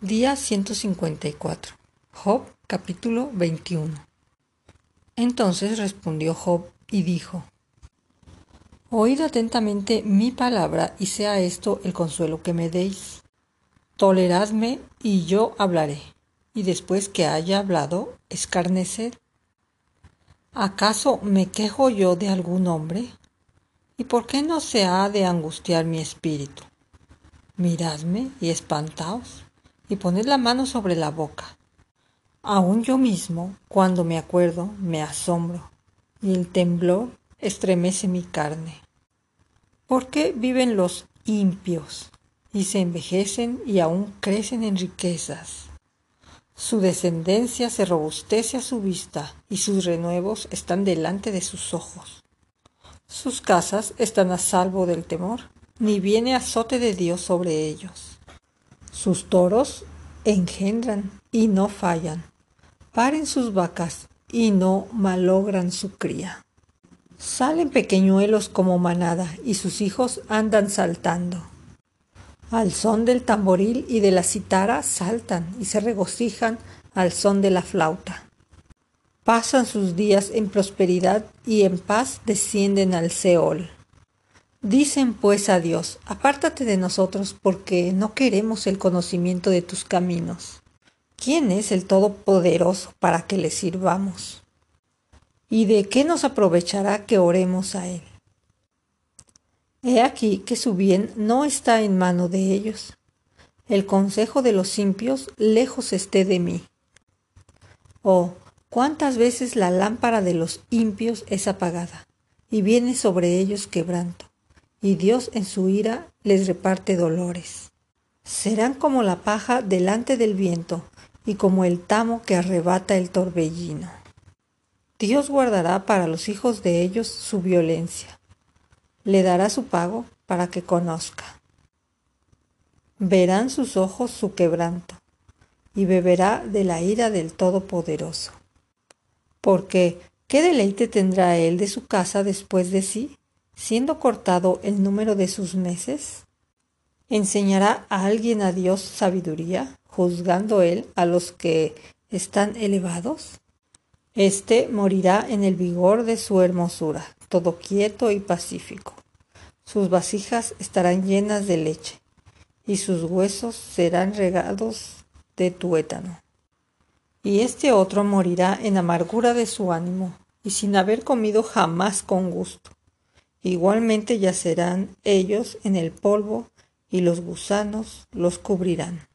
Día 154. Job capítulo 21. Entonces respondió Job y dijo, Oíd atentamente mi palabra y sea esto el consuelo que me deis. Toleradme y yo hablaré, y después que haya hablado, escarneced. ¿Acaso me quejo yo de algún hombre? ¿Y por qué no se ha de angustiar mi espíritu? Miradme y espantaos y poned la mano sobre la boca. Aún yo mismo, cuando me acuerdo, me asombro, y el temblor estremece mi carne. ¿Por qué viven los impios y se envejecen y aún crecen en riquezas? Su descendencia se robustece a su vista y sus renuevos están delante de sus ojos. Sus casas están a salvo del temor, ni viene azote de Dios sobre ellos. Sus toros engendran y no fallan. Paren sus vacas y no malogran su cría. Salen pequeñuelos como manada y sus hijos andan saltando. Al son del tamboril y de la citara saltan y se regocijan al son de la flauta. Pasan sus días en prosperidad y en paz descienden al Seol. Dicen pues a Dios, apártate de nosotros porque no queremos el conocimiento de tus caminos. ¿Quién es el Todopoderoso para que le sirvamos? ¿Y de qué nos aprovechará que oremos a Él? He aquí que su bien no está en mano de ellos. El consejo de los impios lejos esté de mí. Oh, cuántas veces la lámpara de los impios es apagada, y viene sobre ellos quebranto y Dios en su ira les reparte dolores. Serán como la paja delante del viento y como el tamo que arrebata el torbellino. Dios guardará para los hijos de ellos su violencia. Le dará su pago para que conozca. Verán sus ojos su quebranto y beberá de la ira del Todopoderoso. Porque, ¿qué deleite tendrá él de su casa después de sí? Siendo cortado el número de sus meses? ¿Enseñará a alguien a Dios sabiduría, juzgando él a los que están elevados? Este morirá en el vigor de su hermosura, todo quieto y pacífico. Sus vasijas estarán llenas de leche, y sus huesos serán regados de tuétano. Y este otro morirá en amargura de su ánimo, y sin haber comido jamás con gusto Igualmente yacerán ellos en el polvo y los gusanos los cubrirán.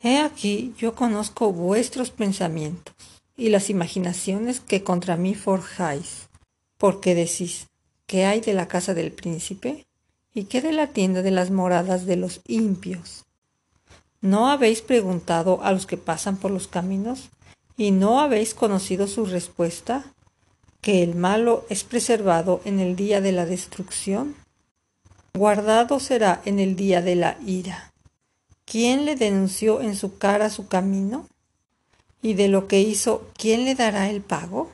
He aquí yo conozco vuestros pensamientos y las imaginaciones que contra mí forjáis, porque decís, ¿qué hay de la casa del príncipe? ¿Y qué de la tienda de las moradas de los impios? ¿No habéis preguntado a los que pasan por los caminos? ¿Y no habéis conocido su respuesta? Que el malo es preservado en el día de la destrucción? Guardado será en el día de la ira. ¿Quién le denunció en su cara su camino? ¿Y de lo que hizo, quién le dará el pago?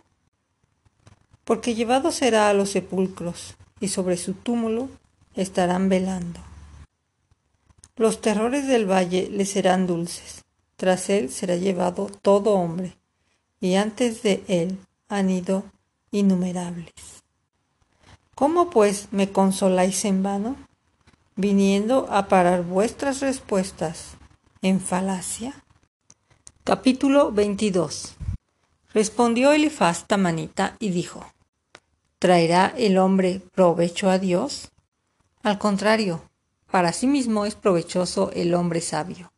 Porque llevado será a los sepulcros, y sobre su túmulo estarán velando. Los terrores del valle le serán dulces, tras él será llevado todo hombre, y antes de él han ido innumerables. ¿Cómo pues me consoláis en vano, viniendo a parar vuestras respuestas en falacia? Capítulo 22 Respondió Elifaz Tamanita y dijo, ¿Traerá el hombre provecho a Dios? Al contrario, para sí mismo es provechoso el hombre sabio.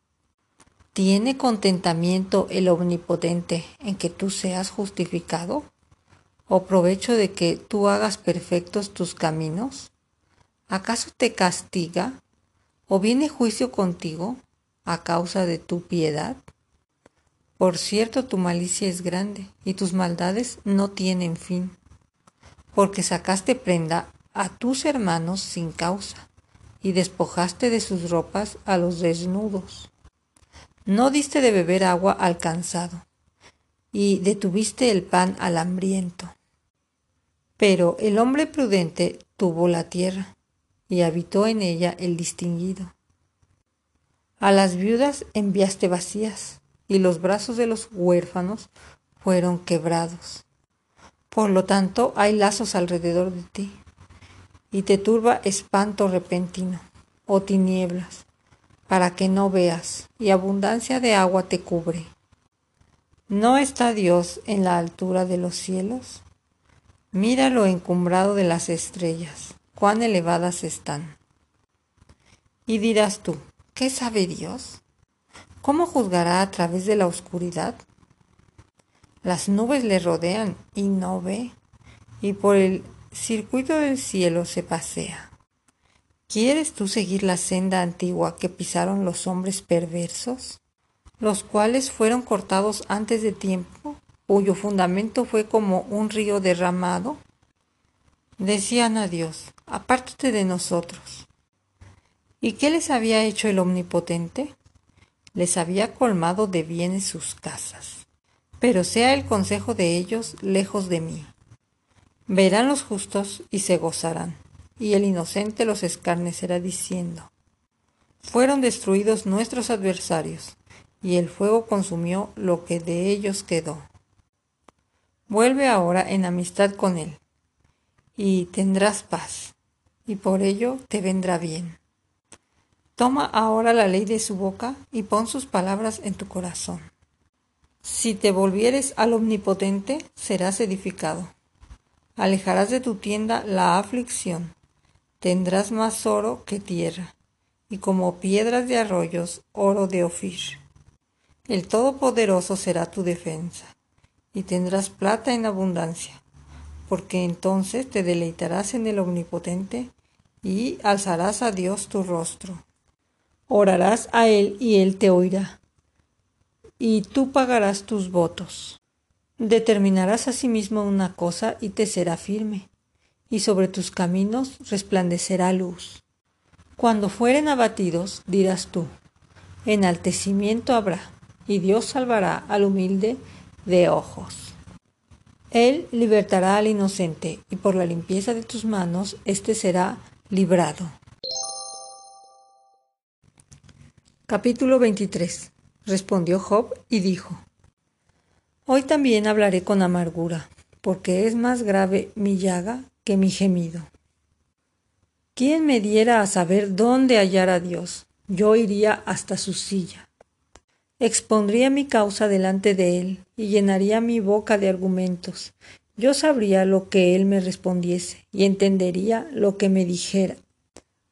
¿Tiene contentamiento el omnipotente en que tú seas justificado? O provecho de que tú hagas perfectos tus caminos? ¿Acaso te castiga o viene juicio contigo a causa de tu piedad? Por cierto, tu malicia es grande y tus maldades no tienen fin, porque sacaste prenda a tus hermanos sin causa y despojaste de sus ropas a los desnudos. No diste de beber agua al cansado y detuviste el pan al hambriento. Pero el hombre prudente tuvo la tierra y habitó en ella el distinguido. A las viudas enviaste vacías, y los brazos de los huérfanos fueron quebrados. Por lo tanto, hay lazos alrededor de ti, y te turba espanto repentino, o tinieblas, para que no veas, y abundancia de agua te cubre. ¿No está Dios en la altura de los cielos? Mira lo encumbrado de las estrellas, cuán elevadas están. Y dirás tú, ¿qué sabe Dios? ¿Cómo juzgará a través de la oscuridad? Las nubes le rodean y no ve, y por el circuito del cielo se pasea. ¿Quieres tú seguir la senda antigua que pisaron los hombres perversos, los cuales fueron cortados antes de tiempo, cuyo fundamento fue como un río derramado? Decían a Dios, apártate de nosotros. ¿Y qué les había hecho el Omnipotente? Les había colmado de bienes sus casas pero sea el consejo de ellos lejos de mí. Verán los justos y se gozarán, y el inocente los escarnecerá diciendo, fueron destruidos nuestros adversarios, y el fuego consumió lo que de ellos quedó. Vuelve ahora en amistad con él, y tendrás paz, y por ello te vendrá bien. Toma ahora la ley de su boca y pon sus palabras en tu corazón. Si te volvieres al Omnipotente, serás edificado. Alejarás de tu tienda la aflicción. Tendrás más oro que tierra, y como piedras de arroyos, oro de Ofir. El Todopoderoso será tu defensa, y tendrás plata en abundancia, porque entonces te deleitarás en el Omnipotente, y alzarás a Dios tu rostro. Orarás a Él, y Él te oirá y tú pagarás tus votos. Determinarás asimismo sí una cosa y te será firme, y sobre tus caminos resplandecerá luz. Cuando fueren abatidos, dirás tú, enaltecimiento habrá, y Dios salvará al humilde de ojos. Él libertará al inocente, y por la limpieza de tus manos éste será librado. Capítulo 23 Respondió Job y dijo, Hoy también hablaré con amargura, porque es más grave mi llaga que mi gemido. ¿Quién me diera a saber dónde hallar a Dios? Yo iría hasta su silla. Expondría mi causa delante de él y llenaría mi boca de argumentos. Yo sabría lo que él me respondiese y entendería lo que me dijera.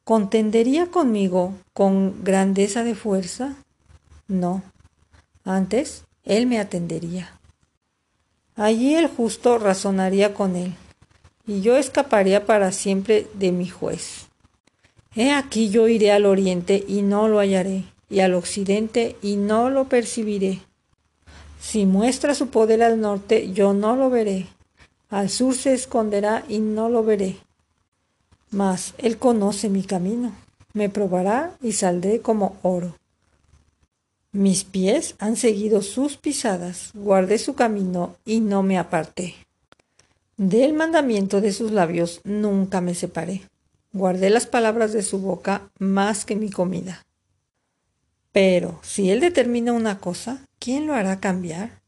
¿Contendería conmigo con grandeza de fuerza? No, antes él me atendería. Allí el justo razonaría con él, y yo escaparía para siempre de mi juez. He aquí yo iré al oriente y no lo hallaré, y al occidente y no lo percibiré. Si muestra su poder al norte, yo no lo veré. Al sur se esconderá y no lo veré. Mas él conoce mi camino, me probará y saldré como oro. Mis pies han seguido sus pisadas, guardé su camino y no me aparté. Del mandamiento de sus labios nunca me separé. Guardé las palabras de su boca más que mi comida. Pero si él determina una cosa, ¿quién lo hará cambiar?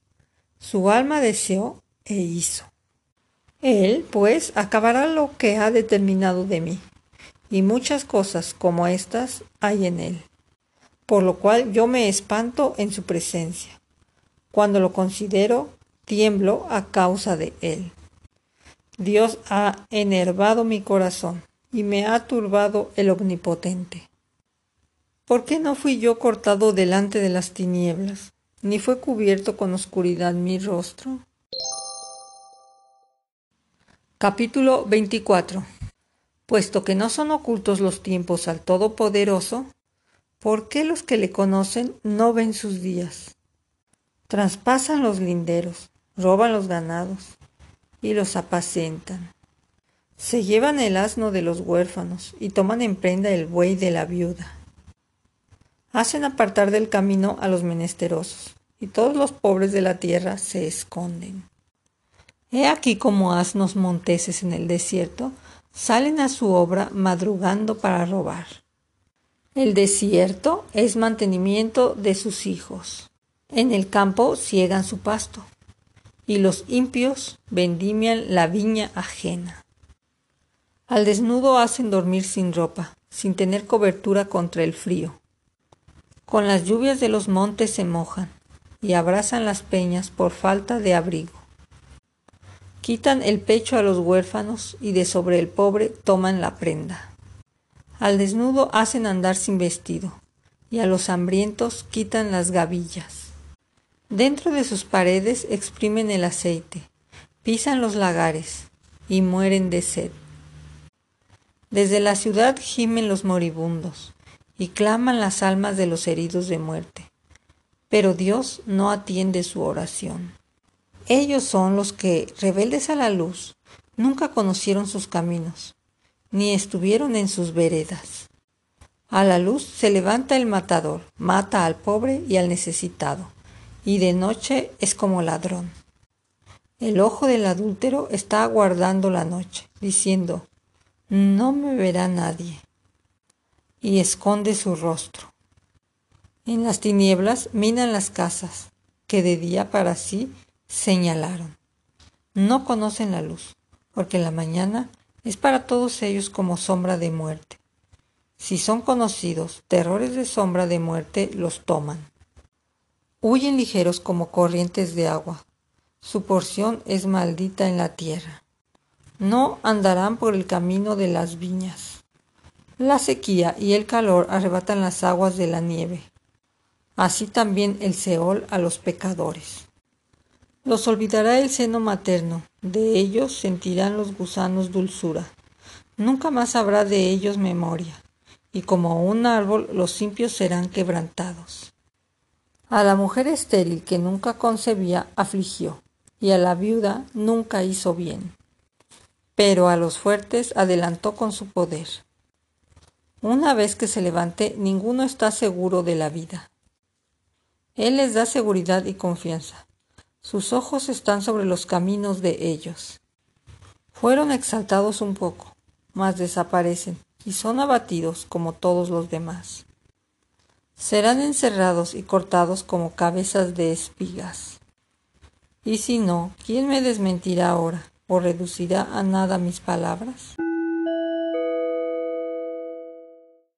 Su alma deseó e hizo. Él, pues, acabará lo que ha determinado de mí, y muchas cosas como estas hay en él por lo cual yo me espanto en su presencia. Cuando lo considero, tiemblo a causa de él. Dios ha enervado mi corazón y me ha turbado el omnipotente. ¿Por qué no fui yo cortado delante de las tinieblas, ni fue cubierto con oscuridad mi rostro? Capítulo 24 Puesto que no son ocultos los tiempos al Todopoderoso, ¿Por qué los que le conocen no ven sus días? Traspasan los linderos, roban los ganados y los apacentan. Se llevan el asno de los huérfanos y toman en prenda el buey de la viuda. Hacen apartar del camino a los menesterosos, y todos los pobres de la tierra se esconden. He aquí como asnos monteses en el desierto salen a su obra madrugando para robar. El desierto es mantenimiento de sus hijos. En el campo ciegan su pasto, y los impios vendimian la viña ajena. Al desnudo hacen dormir sin ropa, sin tener cobertura contra el frío. Con las lluvias de los montes se mojan y abrazan las peñas por falta de abrigo. Quitan el pecho a los huérfanos y de sobre el pobre toman la prenda. Al desnudo hacen andar sin vestido y a los hambrientos quitan las gavillas. Dentro de sus paredes exprimen el aceite, pisan los lagares y mueren de sed. Desde la ciudad gimen los moribundos y claman las almas de los heridos de muerte. Pero Dios no atiende su oración. Ellos son los que, rebeldes a la luz, nunca conocieron sus caminos, ni estuvieron en sus veredas. A la luz se levanta el matador, mata al pobre y al necesitado, y de noche es como ladrón. El ojo del adúltero está aguardando la noche, diciendo, no me verá nadie, y esconde su rostro. En las tinieblas minan las casas, que de día para sí señalaron. No conocen la luz, porque la mañana es para todos ellos como sombra de muerte. Si son conocidos, terrores de sombra de muerte los toman. Huyen ligeros como corrientes de agua. Su porción es maldita en la tierra no andarán por el camino de las viñas. La sequía y el calor arrebatan las aguas de la nieve, así también el Seol a los pecadores. Los olvidará el seno materno, de ellos sentirán los gusanos dulzura. Nunca más habrá de ellos memoria, y como un árbol los impios serán quebrantados. A la mujer estéril que nunca concebía afligió, y a la viuda nunca hizo bien pero a los fuertes adelantó con su poder. Una vez que se levante, ninguno está seguro de la vida. Él les da seguridad y confianza. Sus ojos están sobre los caminos de ellos. Fueron exaltados un poco, mas desaparecen y son abatidos como todos los demás. Serán encerrados y cortados como cabezas de espigas. Y si no, ¿quién me desmentirá ahora? o reducirá a nada mis palabras?